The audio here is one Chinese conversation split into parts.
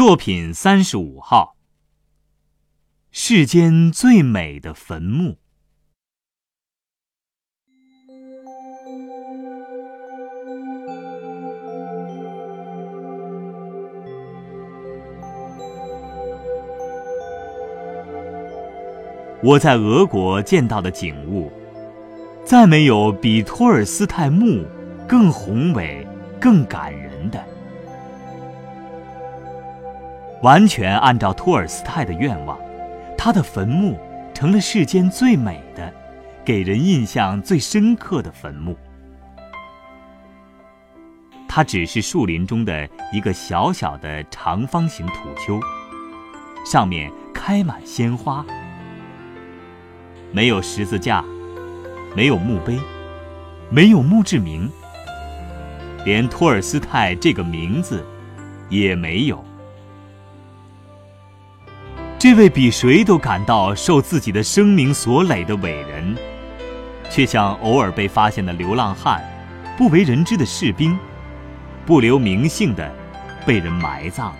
作品三十五号：世间最美的坟墓。我在俄国见到的景物，再没有比托尔斯泰墓更宏伟、更感人的。完全按照托尔斯泰的愿望，他的坟墓成了世间最美的、给人印象最深刻的坟墓。它只是树林中的一个小小的长方形土丘，上面开满鲜花，没有十字架，没有墓碑，没有墓志铭，连托尔斯泰这个名字也没有。这位比谁都感到受自己的生命所累的伟人，却像偶尔被发现的流浪汉、不为人知的士兵，不留名姓的被人埋葬了。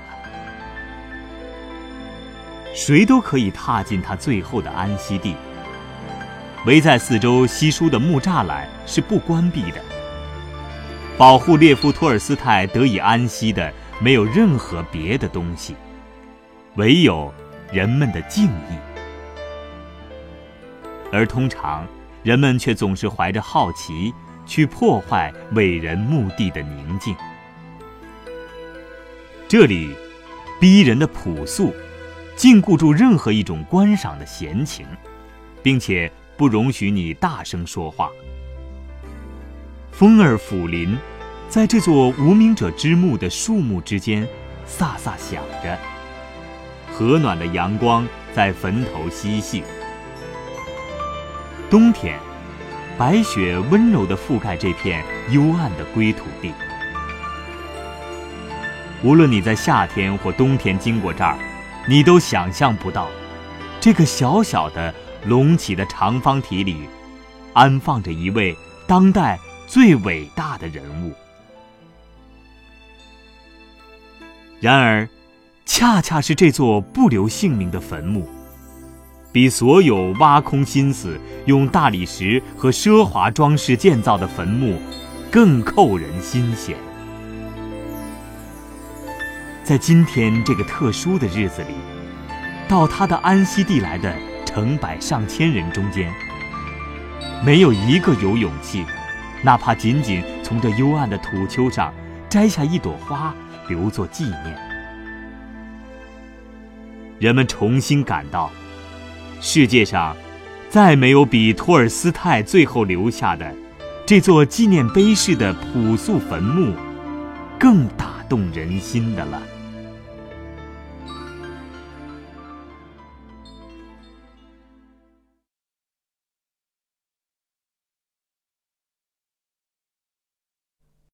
谁都可以踏进他最后的安息地。围在四周稀疏的木栅栏是不关闭的。保护列夫·托尔斯泰得以安息的，没有任何别的东西，唯有。人们的敬意，而通常人们却总是怀着好奇去破坏伟人墓地的宁静。这里逼人的朴素，禁锢住任何一种观赏的闲情，并且不容许你大声说话。风儿抚林，在这座无名者之墓的树木之间，飒飒响着。和暖的阳光在坟头嬉戏。冬天，白雪温柔地覆盖这片幽暗的归土地。无论你在夏天或冬天经过这儿，你都想象不到，这个小小的隆起的长方体里，安放着一位当代最伟大的人物。然而。恰恰是这座不留姓名的坟墓，比所有挖空心思用大理石和奢华装饰建造的坟墓，更扣人心弦。在今天这个特殊的日子里，到他的安息地来的成百上千人中间，没有一个有勇气，哪怕仅仅从这幽暗的土丘上摘下一朵花，留作纪念。人们重新感到，世界上再没有比托尔斯泰最后留下的这座纪念碑式的朴素坟墓更打动人心的了。